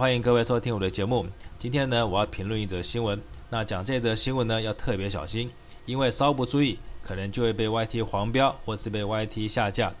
欢迎各位收听我的节目。今天呢，我要评论一则新闻。那讲这则新闻呢，要特别小心，因为稍不注意，可能就会被 YT 黄标，或是被 YT 下架，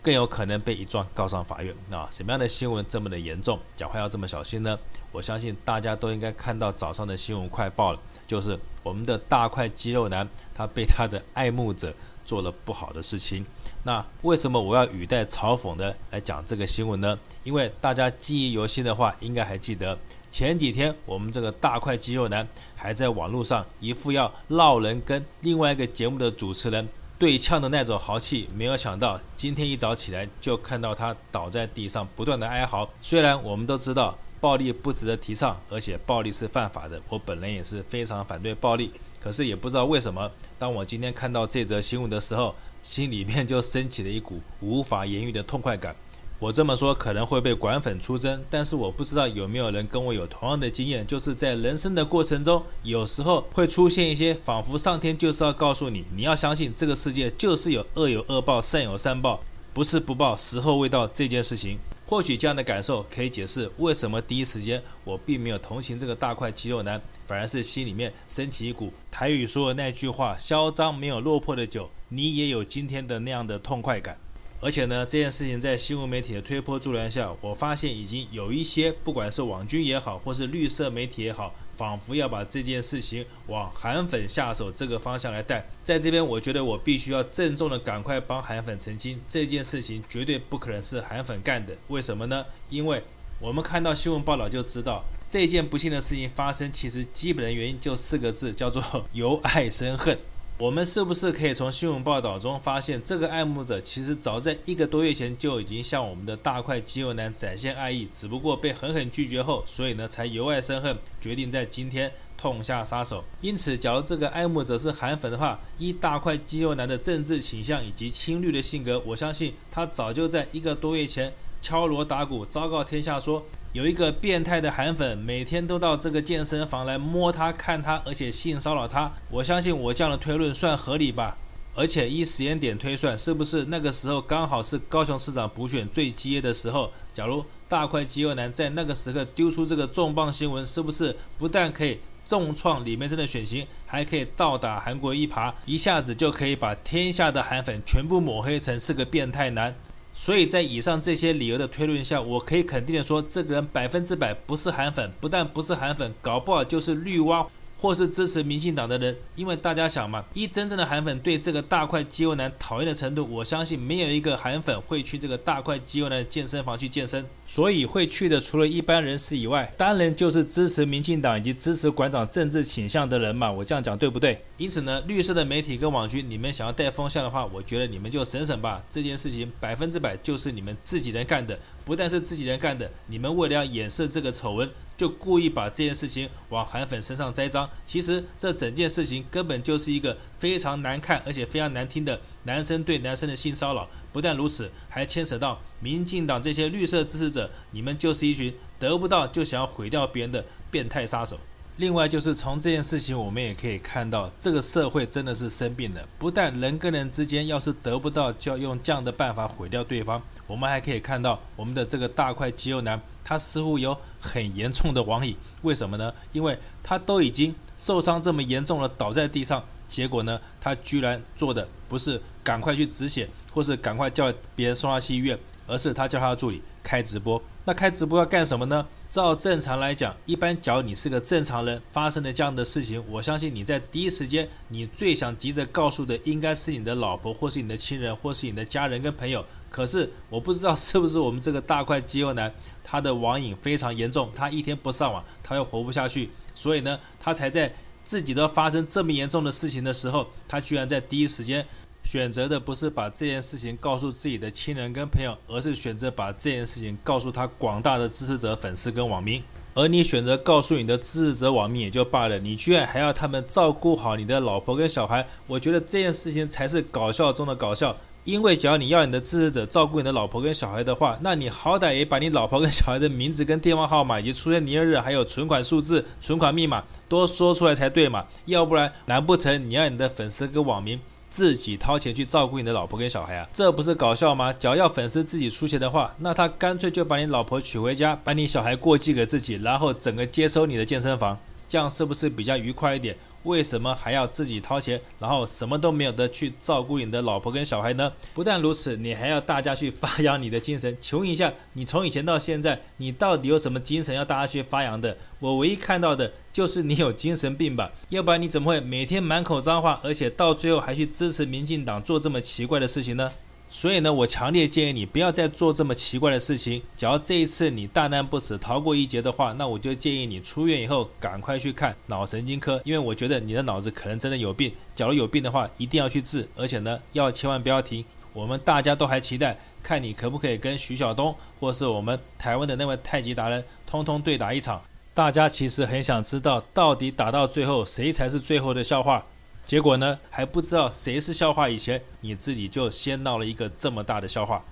更有可能被一状告上法院。那什么样的新闻这么的严重，讲话要这么小心呢？我相信大家都应该看到早上的新闻快报了，就是我们的大块肌肉男，他被他的爱慕者做了不好的事情。那为什么我要语带嘲讽的来讲这个新闻呢？因为大家记忆犹新的话，应该还记得前几天我们这个大块肌肉男还在网络上一副要闹人跟另外一个节目的主持人对呛的那种豪气，没有想到今天一早起来就看到他倒在地上不断的哀嚎。虽然我们都知道暴力不值得提倡，而且暴力是犯法的，我本人也是非常反对暴力。可是也不知道为什么，当我今天看到这则新闻的时候，心里面就升起了一股无法言喻的痛快感。我这么说可能会被管粉出征，但是我不知道有没有人跟我有同样的经验，就是在人生的过程中，有时候会出现一些仿佛上天就是要告诉你，你要相信这个世界就是有恶有恶报，善有善报，不是不报，时候未到这件事情。或许这样的感受可以解释为什么第一时间我并没有同情这个大块肌肉男，反而是心里面升起一股台语说的那句话：“嚣张没有落魄的酒，你也有今天的那样的痛快感。”而且呢，这件事情在新闻媒体的推波助澜下，我发现已经有一些不管是网军也好，或是绿色媒体也好，仿佛要把这件事情往韩粉下手这个方向来带。在这边，我觉得我必须要郑重的赶快帮韩粉澄清，这件事情绝对不可能是韩粉干的。为什么呢？因为我们看到新闻报道就知道，这件不幸的事情发生，其实基本的原因就四个字，叫做 由爱生恨。我们是不是可以从新闻报道中发现，这个爱慕者其实早在一个多月前就已经向我们的大块肌肉男展现爱意，只不过被狠狠拒绝后，所以呢才由爱生恨，决定在今天痛下杀手。因此，假如这个爱慕者是韩粉的话，依大块肌肉男的政治倾向以及亲绿的性格，我相信他早就在一个多月前敲锣打鼓，昭告天下说。有一个变态的韩粉，每天都到这个健身房来摸他、看他，而且性骚扰他。我相信我这样的推论算合理吧？而且依时间点推算，是不是那个时候刚好是高雄市长补选最激烈的时候？假如大块肌肉男在那个时刻丢出这个重磅新闻，是不是不但可以重创李眉蓁的选情，还可以倒打韩国一耙，一下子就可以把天下的韩粉全部抹黑成是个变态男？所以在以上这些理由的推论下，我可以肯定的说，这个人百分之百不是韩粉，不但不是韩粉，搞不好就是绿蛙。或是支持民进党的人，因为大家想嘛，一真正的韩粉对这个大块肌肉男讨厌的程度，我相信没有一个韩粉会去这个大块肌肉男健身房去健身。所以会去的除了一般人士以外，当然就是支持民进党以及支持馆长政治倾向的人嘛。我这样讲对不对？因此呢，绿色的媒体跟网军，你们想要带风向的话，我觉得你们就省省吧。这件事情百分之百就是你们自己人干的，不但是自己人干的，你们为了要掩饰这个丑闻。就故意把这件事情往韩粉身上栽赃，其实这整件事情根本就是一个非常难看而且非常难听的男生对男生的性骚扰。不但如此，还牵扯到民进党这些绿色支持者，你们就是一群得不到就想要毁掉别人的变态杀手。另外，就是从这件事情，我们也可以看到，这个社会真的是生病了。不但人跟人之间要是得不到，就要用这样的办法毁掉对方。我们还可以看到，我们的这个大块肌肉男，他似乎有很严重的网瘾。为什么呢？因为他都已经受伤这么严重了，倒在地上，结果呢，他居然做的不是赶快去止血，或是赶快叫别人送他去医院，而是他叫他的助理开直播。那开直播要干什么呢？照正常来讲，一般假如你是个正常人，发生了这样的事情，我相信你在第一时间，你最想急着告诉的应该是你的老婆，或是你的亲人，或是你的家人跟朋友。可是我不知道是不是我们这个大块肌肉男，他的网瘾非常严重，他一天不上网，他又活不下去，所以呢，他才在自己都发生这么严重的事情的时候，他居然在第一时间。选择的不是把这件事情告诉自己的亲人跟朋友，而是选择把这件事情告诉他广大的支持者、粉丝跟网民。而你选择告诉你的支持者、网民也就罢了，你居然还要他们照顾好你的老婆跟小孩。我觉得这件事情才是搞笑中的搞笑。因为只要你要你的支持者照顾你的老婆跟小孩的话，那你好歹也把你老婆跟小孩的名字跟电话号码以及出生年月日还有存款数字、存款密码都说出来才对嘛。要不然，难不成你要你的粉丝跟网民？自己掏钱去照顾你的老婆跟小孩啊？这不是搞笑吗？只要粉丝自己出钱的话，那他干脆就把你老婆娶回家，把你小孩过继给自己，然后整个接收你的健身房，这样是不是比较愉快一点？为什么还要自己掏钱，然后什么都没有的去照顾你的老婆跟小孩呢？不但如此，你还要大家去发扬你的精神。请问一下，你从以前到现在，你到底有什么精神要大家去发扬的？我唯一看到的就是你有精神病吧？要不然你怎么会每天满口脏话，而且到最后还去支持民进党做这么奇怪的事情呢？所以呢，我强烈建议你不要再做这么奇怪的事情。只要这一次你大难不死，逃过一劫的话，那我就建议你出院以后赶快去看脑神经科，因为我觉得你的脑子可能真的有病。假如有病的话，一定要去治，而且呢，要千万不要停。我们大家都还期待看你可不可以跟徐晓东，或是我们台湾的那位太极达人，通通对打一场。大家其实很想知道，到底打到最后谁才是最后的笑话。结果呢，还不知道谁是笑话，以前你自己就先闹了一个这么大的笑话。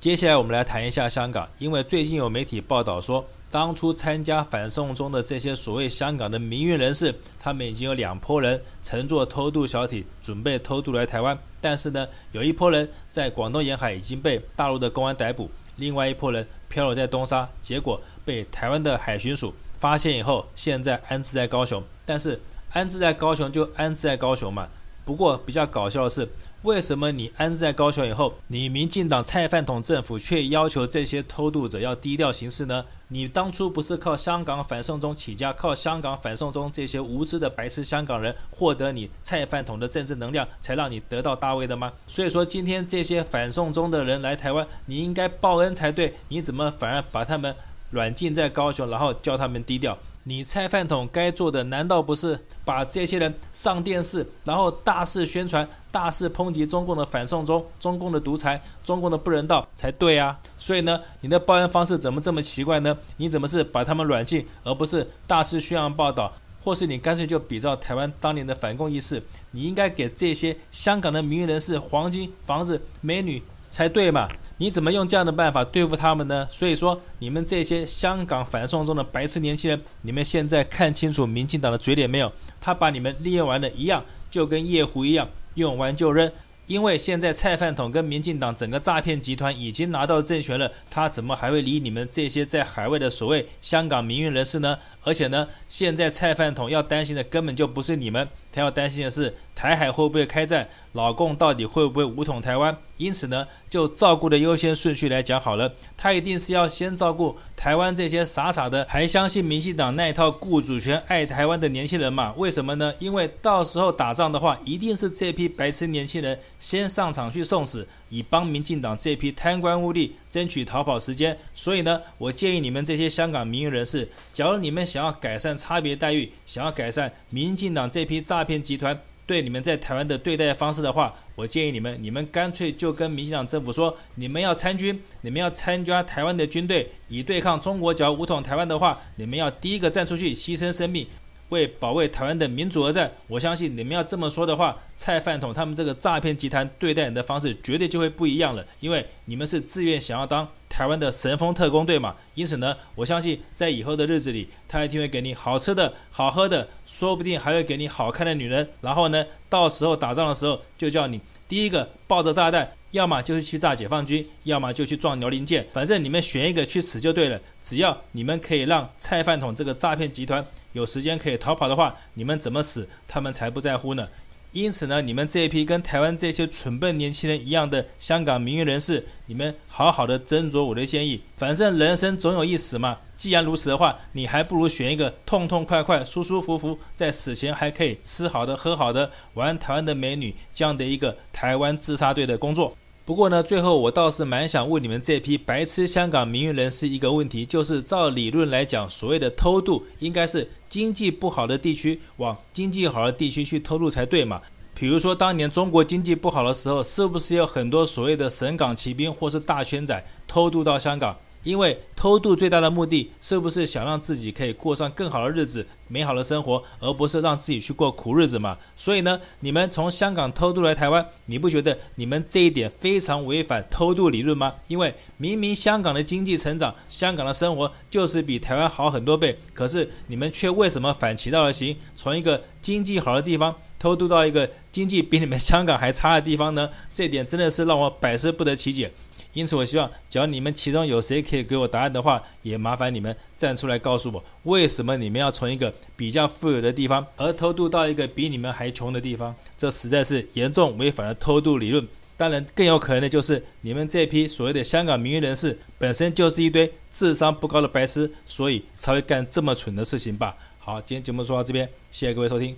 接下来我们来谈一下香港，因为最近有媒体报道说，当初参加反送中的这些所谓香港的民运人士，他们已经有两拨人乘坐偷渡小艇准备偷渡来台湾，但是呢，有一拨人在广东沿海已经被大陆的公安逮捕，另外一拨人漂流在东沙，结果被台湾的海巡署发现以后，现在安置在高雄，但是。安置在高雄就安置在高雄嘛。不过比较搞笑的是，为什么你安置在高雄以后，你民进党蔡饭桶政府却要求这些偷渡者要低调行事呢？你当初不是靠香港反送中起家，靠香港反送中这些无知的白痴香港人获得你蔡饭桶的政治能量，才让你得到大位的吗？所以说今天这些反送中的人来台湾，你应该报恩才对，你怎么反而把他们软禁在高雄，然后叫他们低调？你蔡饭桶该做的难道不是把这些人上电视，然后大肆宣传、大肆抨击中共的反送中、中共的独裁、中共的不人道才对啊？所以呢，你的报案方式怎么这么奇怪呢？你怎么是把他们软禁，而不是大肆宣扬报道，或是你干脆就比照台湾当年的反共意识，你应该给这些香港的名人士黄金、房子、美女才对嘛？你怎么用这样的办法对付他们呢？所以说，你们这些香港反送中的白痴年轻人，你们现在看清楚民进党的嘴脸没有？他把你们利用完了一样，就跟夜壶一样，用完就扔。因为现在蔡饭桶跟民进党整个诈骗集团已经拿到政权了，他怎么还会理你们这些在海外的所谓香港民运人士呢？而且呢，现在蔡饭桶要担心的根本就不是你们，他要担心的是台海会不会开战，老共到底会不会武统台湾。因此呢，就照顾的优先顺序来讲好了，他一定是要先照顾台湾这些傻傻的还相信民进党那一套顾主权、爱台湾的年轻人嘛。为什么呢？因为到时候打仗的话，一定是这批白痴年轻人先上场去送死。以帮民进党这批贪官污吏争取逃跑时间，所以呢，我建议你们这些香港民运人士，假如你们想要改善差别待遇，想要改善民进党这批诈骗集团对你们在台湾的对待方式的话，我建议你们，你们干脆就跟民进党政府说，你们要参军，你们要参加台湾的军队，以对抗中国，脚武统台湾的话，你们要第一个站出去牺牲生命。为保卫台湾的民主而战，我相信你们要这么说的话，蔡饭桶他们这个诈骗集团对待你的方式绝对就会不一样了，因为你们是自愿想要当台湾的神风特工队嘛。因此呢，我相信在以后的日子里，他一定会给你好吃的好喝的，说不定还会给你好看的女人。然后呢，到时候打仗的时候，就叫你第一个抱着炸弹。要么就是去炸解放军，要么就去撞辽宁舰，反正你们选一个去死就对了。只要你们可以让蔡饭桶这个诈骗集团有时间可以逃跑的话，你们怎么死，他们才不在乎呢。因此呢，你们这一批跟台湾这些蠢笨年轻人一样的香港民运人士，你们好好的斟酌我的建议。反正人生总有一死嘛。既然如此的话，你还不如选一个痛痛快快、舒舒服服，在死前还可以吃好的、喝好的、玩台湾的美女这样的一个台湾自杀队的工作。不过呢，最后我倒是蛮想问你们这批白痴香港民运人士一个问题，就是照理论来讲，所谓的偷渡应该是经济不好的地区往经济好的地区去偷渡才对嘛？比如说当年中国经济不好的时候，是不是有很多所谓的省港骑兵或是大圈仔偷渡到香港？因为偷渡最大的目的是不是想让自己可以过上更好的日子、美好的生活，而不是让自己去过苦日子嘛？所以呢，你们从香港偷渡来台湾，你不觉得你们这一点非常违反偷渡理论吗？因为明明香港的经济成长、香港的生活就是比台湾好很多倍，可是你们却为什么反其道而行，从一个经济好的地方偷渡到一个经济比你们香港还差的地方呢？这点真的是让我百思不得其解。因此，我希望，只要你们其中有谁可以给我答案的话，也麻烦你们站出来告诉我，为什么你们要从一个比较富有的地方而偷渡到一个比你们还穷的地方？这实在是严重违反了偷渡理论。当然，更有可能的就是你们这批所谓的香港名誉人士本身就是一堆智商不高的白痴，所以才会干这么蠢的事情吧。好，今天节目说到这边，谢谢各位收听。